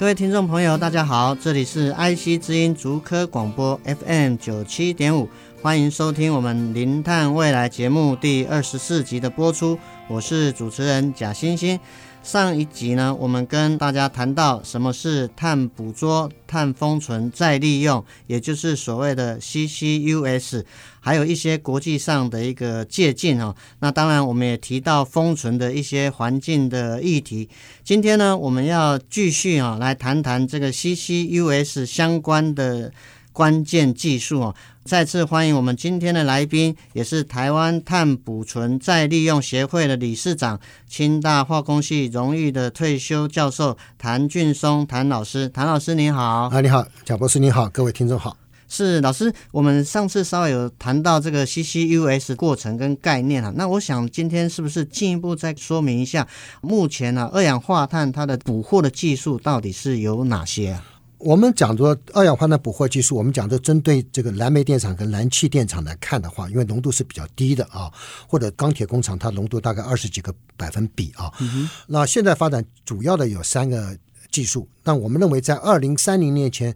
各位听众朋友，大家好，这里是 IC 之音竹科广播 FM 九七点五，欢迎收听我们零碳未来节目第二十四集的播出。我是主持人贾欣欣。上一集呢，我们跟大家谈到什么是碳捕捉、碳封存、再利用，也就是所谓的 CCUS，还有一些国际上的一个借鉴哦。那当然，我们也提到封存的一些环境的议题。今天呢，我们要继续啊，来谈谈这个 CCUS 相关的关键技术哦。再次欢迎我们今天的来宾，也是台湾碳捕存再利用协会的理事长，清大化工系荣誉的退休教授谭俊松谭老师。谭老师您好，啊，你好，贾博士你好，各位听众好。是老师，我们上次稍微有谈到这个 CCUS 过程跟概念啊，那我想今天是不是进一步再说明一下，目前呢、啊、二氧化碳它的捕获的技术到底是有哪些啊？我们讲着二氧化碳捕获技术，我们讲的针对这个燃煤电厂跟燃气电厂来看的话，因为浓度是比较低的啊，或者钢铁工厂它浓度大概二十几个百分比啊。那现在发展主要的有三个技术，那我们认为在二零三零年前。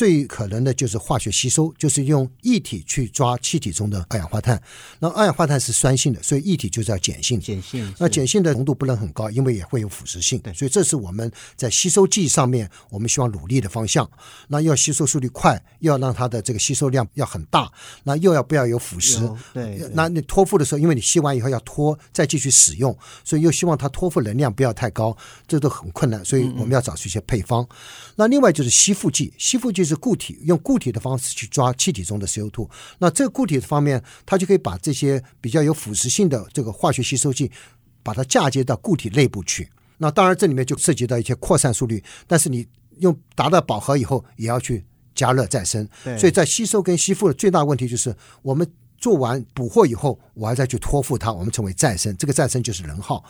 最可能的就是化学吸收，就是用液体去抓气体中的二氧化碳。那二氧化碳是酸性的，所以液体就是要碱性。碱性。那碱性的浓度不能很高，因为也会有腐蚀性。对所以这是我们在吸收剂上面我们希望努力的方向。那要吸收速率快，又要让它的这个吸收量要很大，那又要不要有腐蚀？对，对。那你脱负的时候，因为你吸完以后要脱，再继续使用，所以又希望它托付能量不要太高，这都很困难。所以我们要找出一些配方。嗯嗯。那另外就是吸附剂，吸附剂是固体，用固体的方式去抓气体中的 CO2。那这个固体的方面，它就可以把这些比较有腐蚀性的这个化学吸收剂，把它嫁接到固体内部去。那当然这里面就涉及到一些扩散速率，但是你用达到饱和以后，也要去加热再生。所以在吸收跟吸附的最大问题就是我们。做完捕获以后，我还再去托付它，我们称为再生。这个再生就是能耗。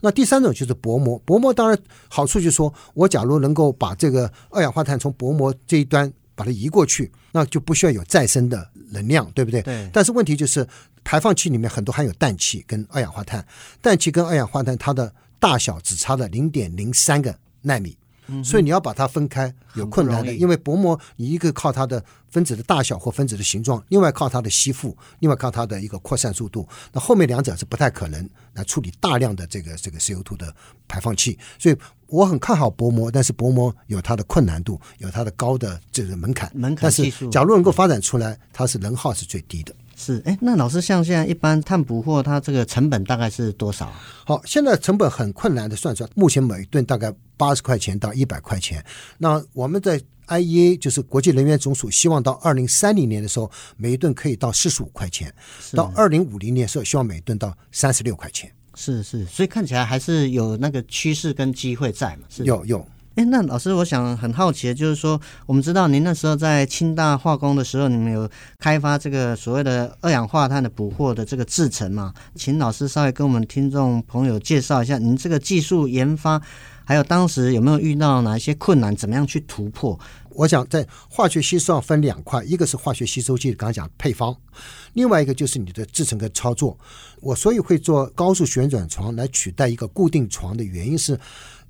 那第三种就是薄膜，薄膜当然好处就是说，我假如能够把这个二氧化碳从薄膜这一端把它移过去，那就不需要有再生的能量，对不对？对。但是问题就是，排放器里面很多含有氮气跟二氧化碳，氮气跟二氧化碳它的大小只差了零点零三个纳米。所以你要把它分开有困难的，因为薄膜你一个靠它的分子的大小或分子的形状，另外靠它的吸附，另外靠它的一个扩散速度，那后面两者是不太可能来处理大量的这个这个 CO2 的排放器。所以我很看好薄膜，但是薄膜有它的困难度，有它的高的这个门槛。门槛但是假如能够发展出来，它是能耗是最低的。是，哎，那老师像现在一般碳捕获，它这个成本大概是多少？好，现在成本很困难的算出来，目前每吨大概八十块钱到一百块钱。那我们在 IEA 就是国际能源总署，希望到二零三零年的时候，每一吨可以到四十五块钱；到二零五零年的时候，希望每吨到三十六块钱。是是，所以看起来还是有那个趋势跟机会在嘛？是有有。哎，那老师，我想很好奇的就是说，我们知道您那时候在清大化工的时候，你们有开发这个所谓的二氧化碳的捕获的这个制程嘛？请老师稍微跟我们听众朋友介绍一下，您这个技术研发，还有当时有没有遇到哪一些困难，怎么样去突破？我想在化学吸收上分两块，一个是化学吸收剂，刚刚讲配方，另外一个就是你的制程跟操作。我所以会做高速旋转床来取代一个固定床的原因是，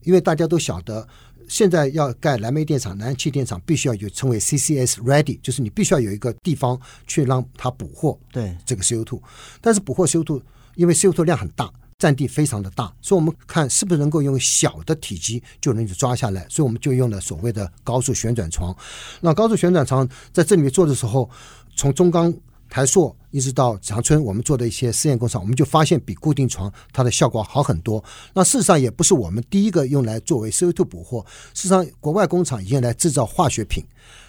因为大家都晓得。现在要盖燃煤电厂、燃气电厂，必须要有称为 CCS ready，就是你必须要有一个地方去让它捕获对这个 CO2。对但是捕获 CO2，因为 CO2 量很大，占地非常的大，所以我们看是不是能够用小的体积就能够抓下来。所以我们就用了所谓的高速旋转床。那高速旋转床在这里面做的时候，从中钢台塑一直到长春，我们做的一些试验工厂，我们就发现比固定床它的效果好很多。那事实上也不是我们第一个用来作为 CO2 捕获，事实上国外工厂已经来制造化学品。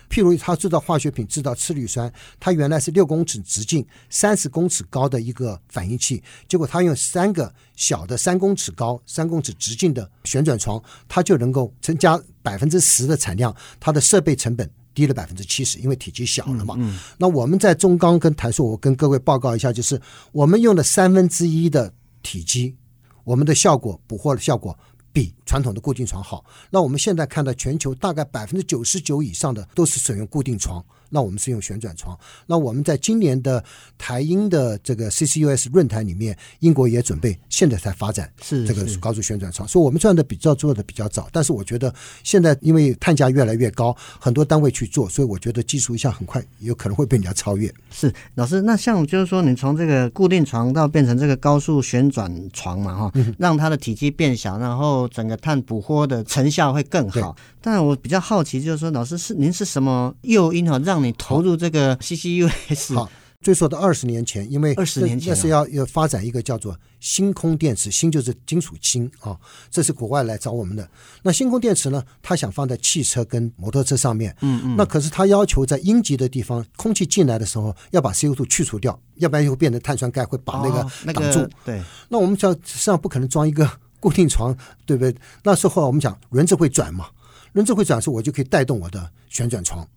譬如，他制造化学品，制造次氯酸，它原来是六公尺直径、三十公尺高的一个反应器，结果他用三个小的三公尺高、三公尺直径的旋转床，它就能够增加百分之十的产量，它的设备成本低了百分之七十，因为体积小了嘛。嗯嗯。那我们在中钢跟台塑，我跟各位报告一下，就是我们用了三分之一的体积，我们的效果捕获的效果。比传统的固定床好。那我们现在看到全球大概百分之九十九以上的都是使用固定床。那我们是用旋转床。那我们在今年的台英的这个 CCUS 论坛里面，英国也准备现在才发展是这个高速旋转床。所以我们赚的比较做的比较早。但是我觉得现在因为碳价越来越高，很多单位去做，所以我觉得技术一下很快有可能会被人家超越。是老师，那像就是说，你从这个固定床到变成这个高速旋转床嘛，哈，让它的体积变小，然后整个碳捕获的成效会更好。但我比较好奇，就是说，老师是您是什么诱因哈，让你投入这个 CCUS？好，追溯到二十年前，因为二十年前那是要要发展一个叫做星空电池，星就是金属氢啊，这是国外来找我们的。那星空电池呢，他想放在汽车跟摩托车上面，嗯嗯，那可是他要求在阴极的地方，空气进来的时候要把 CO2 去除掉，要不然就会变成碳酸钙，会把那个挡住。哦那个、对，那我们叫实际上不可能装一个固定床，对不对？那时候我们讲轮子会转嘛。轮子会转时，我就可以带动我的旋转床，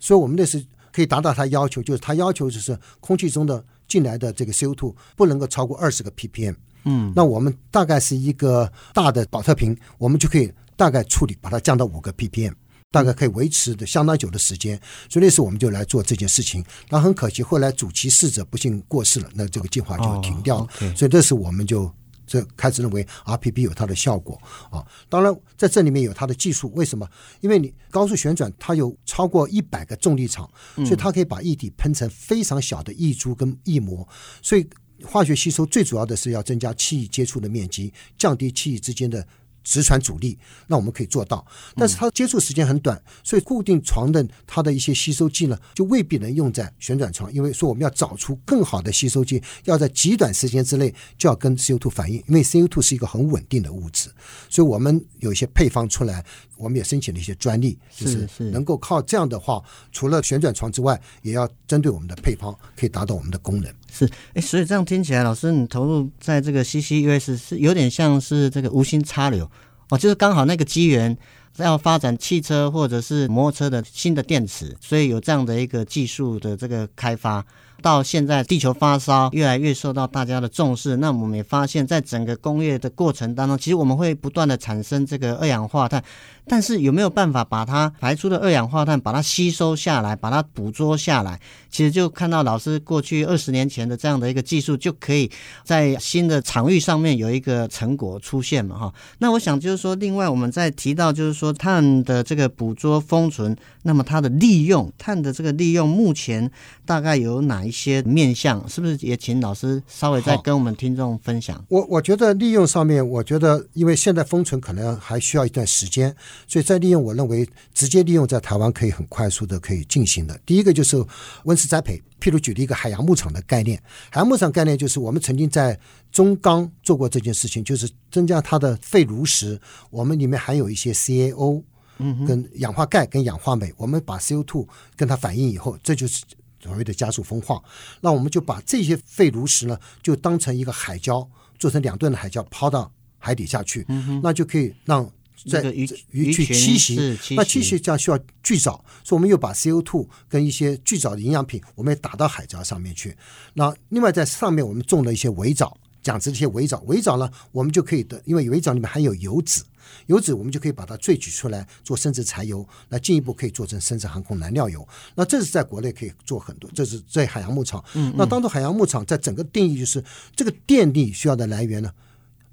所以我们那是可以达到他要求，就是他要求就是空气中的进来的这个 CO2 不能够超过二十个 ppm。嗯，那我们大概是一个大的保特瓶，我们就可以大概处理把它降到五个 ppm，大概可以维持的相当久的时间。所以那时我们就来做这件事情。那很可惜，后来主其逝者不幸过世了，那这个计划就停掉了。所以这时我们就。这开始认为 RPP 有它的效果啊，当然在这里面有它的技术。为什么？因为你高速旋转，它有超过一百个重力场，所以它可以把液体喷成非常小的液珠跟液膜。所以化学吸收最主要的是要增加气液接触的面积，降低气液之间的。直传阻力，那我们可以做到，但是它接触时间很短，所以固定床的它的一些吸收剂呢，就未必能用在旋转床，因为说我们要找出更好的吸收剂，要在极短时间之内就要跟 CO2 反应，因为 CO2 是一个很稳定的物质，所以我们有一些配方出来，我们也申请了一些专利，就是能够靠这样的话，除了旋转床之外，也要针对我们的配方可以达到我们的功能。是，哎，所以这样听起来，老师你投入在这个 CCUS 是有点像是这个无心插柳哦，就是刚好那个机缘要发展汽车或者是摩托车的新的电池，所以有这样的一个技术的这个开发。到现在，地球发烧越来越受到大家的重视。那我们也发现，在整个工业的过程当中，其实我们会不断的产生这个二氧化碳。但是有没有办法把它排出的二氧化碳把它吸收下来，把它捕捉下来？其实就看到老师过去二十年前的这样的一个技术，就可以在新的场域上面有一个成果出现嘛，哈。那我想就是说，另外我们在提到就是说碳的这个捕捉封存，那么它的利用，碳的这个利用，目前大概有哪一些面向？是不是也请老师稍微再跟我们听众分享？我我觉得利用上面，我觉得因为现在封存可能还需要一段时间。所以再利用，我认为直接利用在台湾可以很快速的可以进行的。第一个就是温室栽培，譬如举了一个海洋牧场的概念。海洋牧场概念就是我们曾经在中钢做过这件事情，就是增加它的废炉石，我们里面含有一些 CaO，嗯，跟氧化钙跟氧化镁，我们把 CO2 跟它反应以后，这就是所谓的加速风化。那我们就把这些废炉石呢，就当成一个海礁，做成两吨的海礁抛到海底下去，嗯，那就可以让。在鱼鱼去栖息，那栖息这样需要巨藻，所以我们又把 CO2 跟一些巨藻的营养品，我们也打到海礁上面去。那另外在上面我们种了一些围藻，讲这些围藻，围藻呢，我们就可以的，因为围藻里面含有油脂，油脂我们就可以把它萃取出来做生殖柴油，那进一步可以做成生殖航空燃料油。那这是在国内可以做很多，这是在海洋牧场。嗯，嗯，那当做海洋牧场，在整个定义就是这个电力需要的来源呢？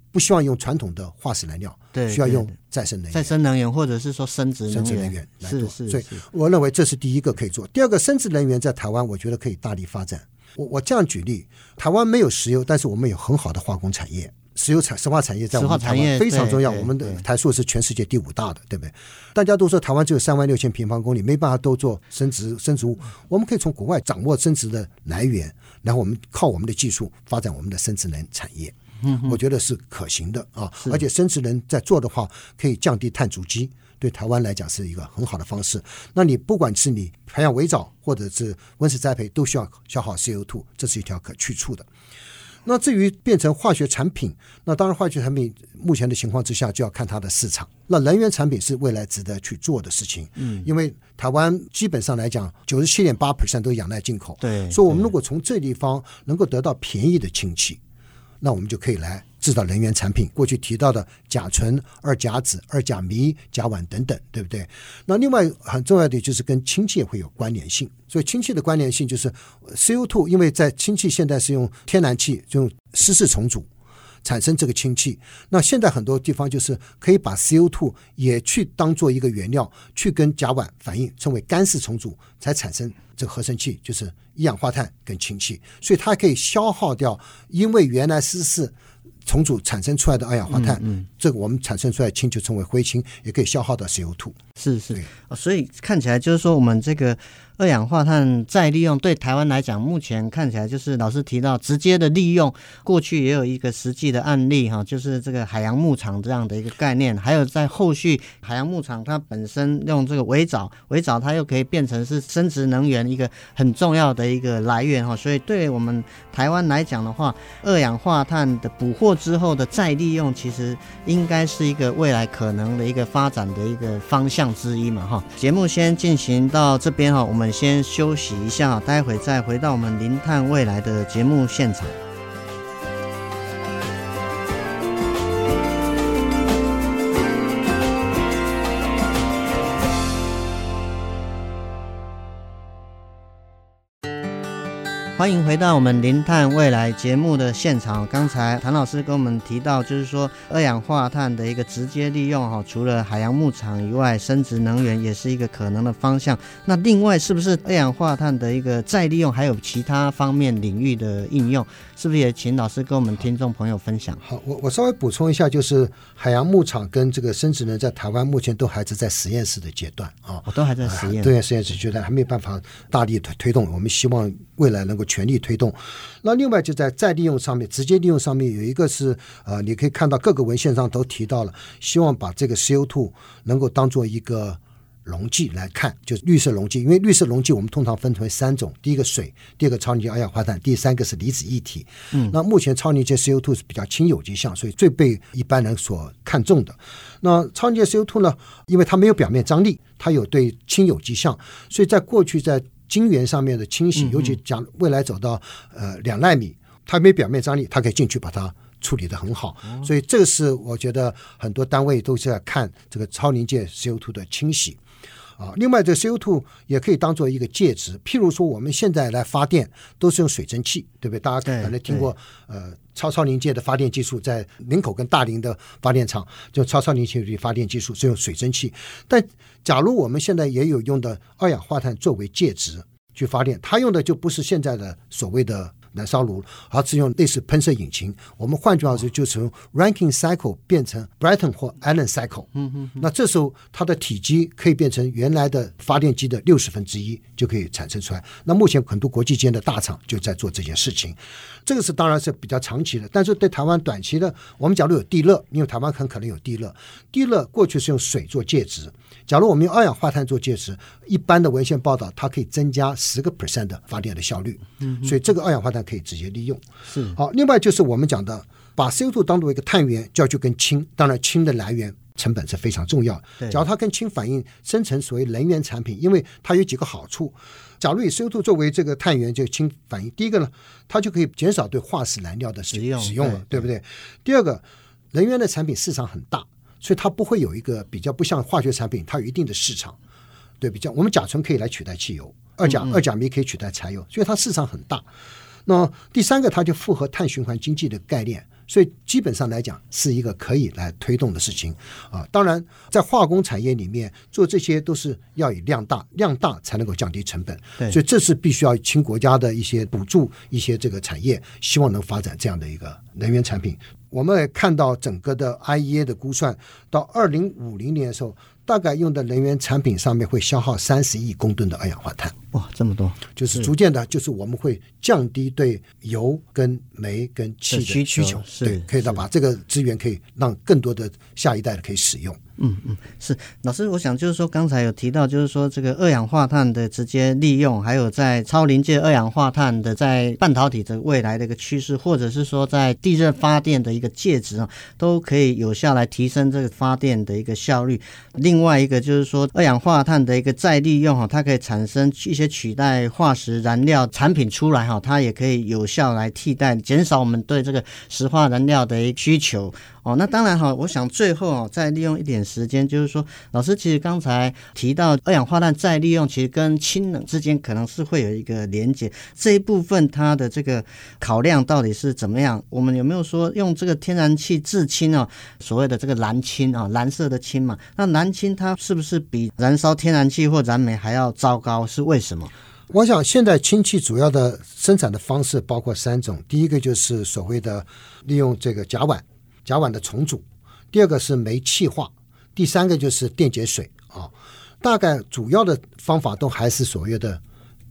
不希望用传统的化石燃料，对，需要用再生能源，再生能源或者是说生质生质能源来做。是是，所以我认为这是第一个可以做。第二个，生殖能源在台湾，我觉得可以大力发展。我我这样举例，台湾没有石油，但是我们有很好的化工产业。石油产石化产业在我们台湾非常重要，我们的台塑是全世界第五大的，对不对？大家都说台湾只有三万六千平方公里，没办法都做生殖生质物，我们可以从国外掌握生殖的来源，然后我们靠我们的技术发展我们的生殖能产业。嗯，我觉得是可行的啊，而且生殖能在做的话，可以降低碳足迹，对台湾来讲是一个很好的方式。那你不管是你培养围藻或者是温室栽培，都需要消耗 CO2，这是一条可去处的。那至于变成化学产品，那当然化学产品目前的情况之下就要看它的市场。那能源产品是未来值得去做的事情，嗯，因为台湾基本上来讲，九十七点八 percent 都仰赖进口，对，所以我们如果从这地方能够得到便宜的氢气，那我们就可以来。制造能源产品，过去提到的甲醇、二甲酯、二甲醚、甲烷等等，对不对？那另外很重要的就是跟氢气也会有关联性，所以氢气的关联性就是 CO2，因为在氢气现在是用天然气，就用湿式重组产生这个氢气。那现在很多地方就是可以把 CO2 也去当做一个原料，去跟甲烷反应，称为干式重组，才产生这个合成气，就是一氧化碳跟氢气。所以它可以消耗掉，因为原来湿式。重组产生出来的二氧化碳，嗯嗯、这个我们产生出来氢就称为灰氢，也可以消耗到 CO2。是是，所以看起来就是说我们这个。二氧化碳再利用对台湾来讲，目前看起来就是老师提到直接的利用。过去也有一个实际的案例哈，就是这个海洋牧场这样的一个概念。还有在后续海洋牧场它本身用这个围藻，围藻它又可以变成是生质能源一个很重要的一个来源哈。所以对我们台湾来讲的话，二氧化碳的捕获之后的再利用，其实应该是一个未来可能的一个发展的一个方向之一嘛哈。节目先进行到这边哈，我们。先休息一下，待会再回到我们《零碳未来》的节目现场。欢迎回到我们《零碳未来》节目的现场。刚才谭老师跟我们提到，就是说二氧化碳的一个直接利用哈，除了海洋牧场以外，生殖能源也是一个可能的方向。那另外是不是二氧化碳的一个再利用，还有其他方面领域的应用？是不是也请老师跟我们听众朋友分享？好，我我稍微补充一下，就是海洋牧场跟这个生殖能在台湾目前都还是在实验室的阶段啊，我都还在实验，对，实验室阶段还没有办法大力推推动。我们希望未来能够全力推动。那另外就在再利用上面，直接利用上面有一个是呃，你可以看到各个文献上都提到了，希望把这个 CO2 能够当做一个。溶剂来看，就是绿色溶剂，因为绿色溶剂我们通常分为三种：第一个水，第二个超凝结二氧化碳，第三个是离子液体。嗯，那目前超凝结 CO2 是比较亲有机相，所以最被一般人所看重的。那超凝结 CO2 呢，因为它没有表面张力，它有对亲有机相，所以在过去在晶圆上面的清洗，尤其讲未来走到呃两纳米，它没表面张力，它可以进去把它。处理得很好，所以这个是我觉得很多单位都是在看这个超临界 CO2 的清洗啊。另外，这个 CO2 也可以当做一个介质，譬如说我们现在来发电都是用水蒸气，对不对？大家可能听过呃超超临界的发电技术，在林口跟大林的发电厂就超超临界的发电技术是用水蒸气。但假如我们现在也有用的二氧化碳作为介质去发电，它用的就不是现在的所谓的。燃烧炉，而是用类似喷射引擎。我们换句话说，就从 Rankine cycle 变成 Brayton 或 Allen cycle。嗯嗯。那这时候它的体积可以变成原来的发电机的六十分之一，就可以产生出来。那目前很多国际间的大厂就在做这件事情。这个是当然是比较长期的，但是对台湾短期的，我们假如有地热，因为台湾很可能有地热。地热过去是用水做介质，假如我们用二氧化碳做介质，一般的文献报道它可以增加十个 percent 的发电的效率。嗯。所以这个二氧化碳。可以直接利用，是好。另外就是我们讲的，把 CO2 当做一个碳源，就要去跟氢。当然，氢的来源成本是非常重要。假如它跟氢反应生成所谓能源产品，因为它有几个好处。假如以 CO2 作为这个碳源，就氢反应，第一个呢，它就可以减少对化石燃料的使用，使用了，对，对不对？第二个，能源的产品市场很大，所以它不会有一个比较不像化学产品，它有一定的市场。对，比较我们甲醇可以来取代汽油，二甲嗯嗯二甲醚可以取代柴油，所以它市场很大。那第三个，它就符合碳循环经济的概念，所以基本上来讲是一个可以来推动的事情啊。当然，在化工产业里面做这些都是要以量大，量大才能够降低成本。对，所以这是必须要请国家的一些补助，一些这个产业，希望能发展这样的一个能源产品。我们也看到整个的 IEA 的估算，到二零五零年的时候。大概用的能源产品上面会消耗三十亿公吨的二氧化碳，哇，这么多！就是逐渐的，就是我们会降低对油跟煤跟气的需求，对，可以的把这个资源可以让更多的下一代的可以使用。嗯嗯，是老师，我想就是说，刚才有提到，就是说这个二氧化碳的直接利用，还有在超临界二氧化碳的在半导体的未来的一个趋势，或者是说在地热发电的一个介质啊，都可以有效来提升这个发电的一个效率。另外一个就是说，二氧化碳的一个再利用哈，它可以产生一些取代化石燃料产品出来哈，它也可以有效来替代，减少我们对这个石化燃料的一需求。哦，那当然哈，我想最后哦，再利用一点时间，就是说，老师其实刚才提到二氧化碳再利用，其实跟氢能之间可能是会有一个连接，这一部分它的这个考量到底是怎么样？我们有没有说用这个天然气制氢啊？所谓的这个蓝氢啊，蓝色的氢嘛，那蓝氢它是不是比燃烧天然气或燃煤还要糟糕？是为什么？我想现在氢气主要的生产的方式包括三种，第一个就是所谓的利用这个甲烷。甲烷的重组，第二个是煤气化，第三个就是电解水啊。大概主要的方法都还是所谓的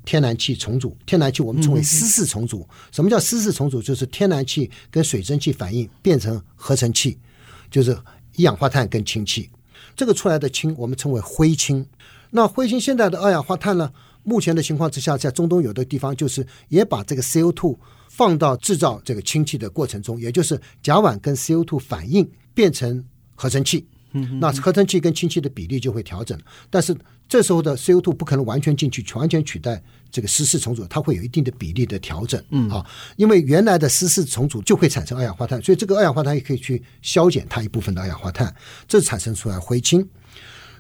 天然气重组。天然气我们称为湿式重组。什么叫湿式重组？就是天然气跟水蒸气反应变成合成气，就是一氧化碳跟氢气。这个出来的氢我们称为灰氢。那灰氢现在的二氧化碳呢？目前的情况之下，在中东有的地方就是也把这个 CO2。放到制造这个氢气的过程中，也就是甲烷跟 CO2 反应变成合成气，那合成气跟氢气的比例就会调整。但是这时候的 CO2 不可能完全进去，完全取代这个湿式重组，它会有一定的比例的调整。嗯啊，因为原来的湿式重组就会产生二氧化碳，所以这个二氧化碳也可以去消减它一部分的二氧化碳，这产生出来灰氢。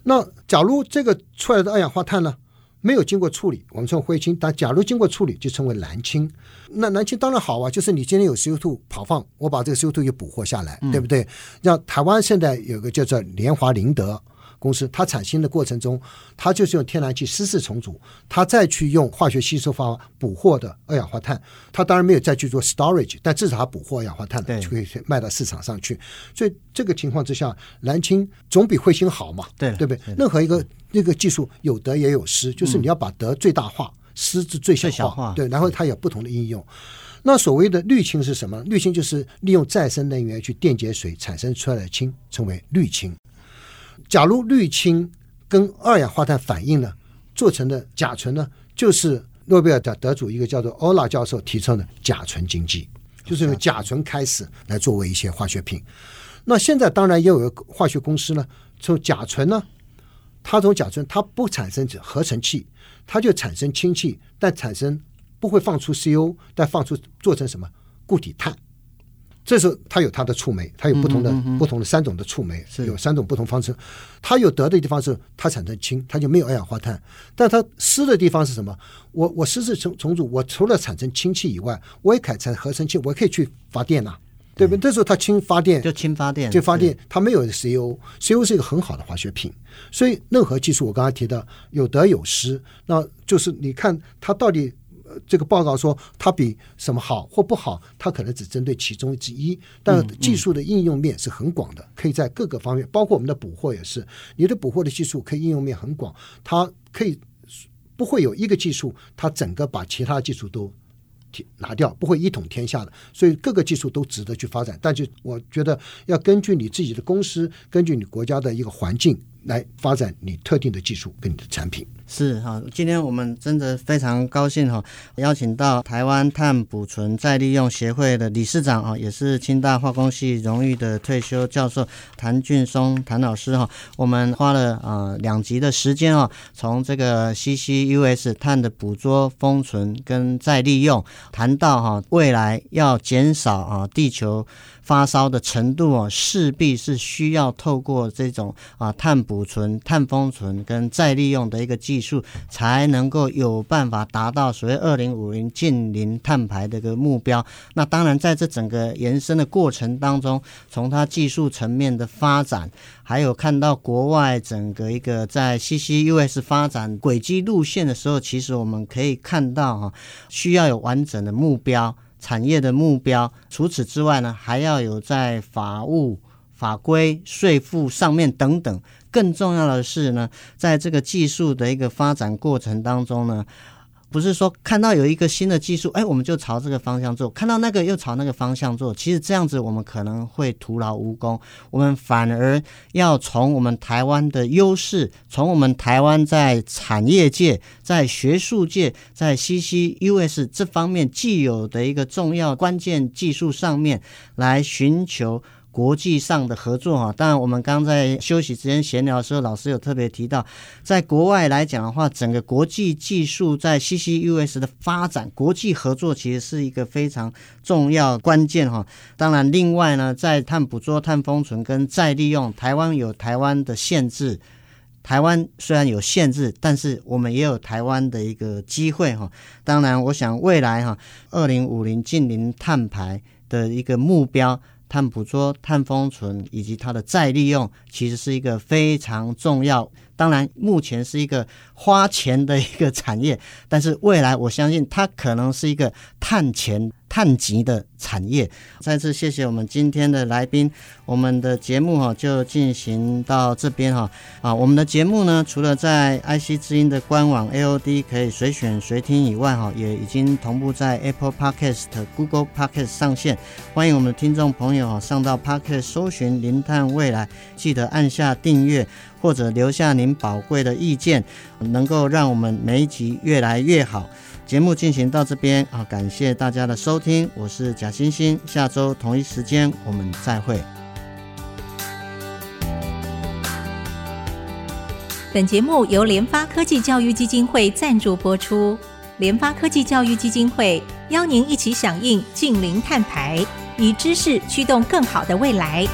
那假如这个出来的二氧化碳呢，没有经过处理，我们称灰青。但假如经过处理，就称为蓝青。那蓝青当然好啊，就是你今天有 CO2 跑放，我把这个 CO2 又捕获下来，嗯、对不对？像台湾现在有个叫做联华林德。公司它产氢的过程中，它就是用天然气湿式重组，它再去用化学吸收方法捕获的二氧化碳，它当然没有再去做 storage，但至少它捕获二氧化碳了就可以卖到市场上去。所以这个情况之下，蓝氢总比彗星好嘛，对对不对？任何一个那个技术有得也有失，就是你要把得最大化，失之最小化，小化对，然后它有不同的应用。那所谓的绿氢是什么？绿氢就是利用再生能源去电解水产生出来的氢，称为绿氢。假如氯氢跟二氧化碳反应呢，做成的甲醇呢，就是诺贝尔的得主一个叫做欧拉教授提倡的甲醇经济，就是用甲醇开始来作为一些化学品。那现在当然也有个化学公司呢，从甲醇呢，它从甲醇它不产生合成气，它就产生氢气，但产生不会放出 CO，但放出做成什么固体碳。这时候它有它的触媒，它有不同的、嗯嗯嗯、不同的三种的触媒，有三种不同方式。它有得的地方是它产生氢，它就没有二氧化碳。但它失的地方是什么？我我湿式重重组，我除了产生氢气以外，我也可以产生合成气，我可以去发电呐、啊，对不对？这时候它氢发电就氢发电，就发电，它没有 CO，CO 是一个很好的化学品。所以任何技术，我刚才提到有得有失，那就是你看它到底。这个报告说它比什么好或不好，它可能只针对其中之一，但技术的应用面是很广的，可以在各个方面，包括我们的捕获也是。你的捕获的技术可以应用面很广，它可以不会有一个技术，它整个把其他技术都拿掉，不会一统天下的。所以各个技术都值得去发展，但就我觉得要根据你自己的公司，根据你国家的一个环境。来发展你特定的技术跟你的产品。是哈，今天我们真的非常高兴哈，邀请到台湾碳捕存再利用协会的理事长啊，也是清大化工系荣誉的退休教授谭俊松谭老师哈。我们花了啊两集的时间啊，从这个 CCUS 碳的捕捉、封存跟再利用，谈到哈未来要减少啊地球发烧的程度哦，势必是需要透过这种啊碳捕存、碳封存跟再利用的一个技术，才能够有办法达到所谓二零五零近零碳排的一个目标。那当然，在这整个延伸的过程当中，从它技术层面的发展，还有看到国外整个一个在 CCUS 发展轨迹路线的时候，其实我们可以看到哈，需要有完整的目标。产业的目标，除此之外呢，还要有在法务、法规、税负上面等等。更重要的是呢，在这个技术的一个发展过程当中呢。不是说看到有一个新的技术，哎，我们就朝这个方向做；看到那个又朝那个方向做。其实这样子，我们可能会徒劳无功。我们反而要从我们台湾的优势，从我们台湾在产业界、在学术界、在 CCUS 这方面既有的一个重要关键技术上面来寻求。国际上的合作哈，当然我们刚在休息之间闲聊的时候，老师有特别提到，在国外来讲的话，整个国际技术在 CCUS 的发展，国际合作其实是一个非常重要关键哈。当然，另外呢，在碳捕捉、碳封存跟再利用，台湾有台湾的限制，台湾虽然有限制，但是我们也有台湾的一个机会哈。当然，我想未来哈，二零五零近零碳排的一个目标。碳捕捉、碳封存以及它的再利用，其实是一个非常重要。当然，目前是一个花钱的一个产业，但是未来我相信它可能是一个碳钱。碳级的产业，再次谢谢我们今天的来宾，我们的节目哈就进行到这边哈啊，我们的节目呢，除了在 IC 之音的官网 AOD 可以随选随听以外哈，也已经同步在 Apple Podcast、Google Podcast 上线，欢迎我们的听众朋友哈上到 Podcast 搜寻零碳未来，记得按下订阅或者留下您宝贵的意见，能够让我们每一集越来越好。节目进行到这边啊，感谢大家的收听，我是贾欣欣，下周同一时间我们再会。本节目由联发科技教育基金会赞助播出，联发科技教育基金会邀您一起响应净零碳排，以知识驱动更好的未来。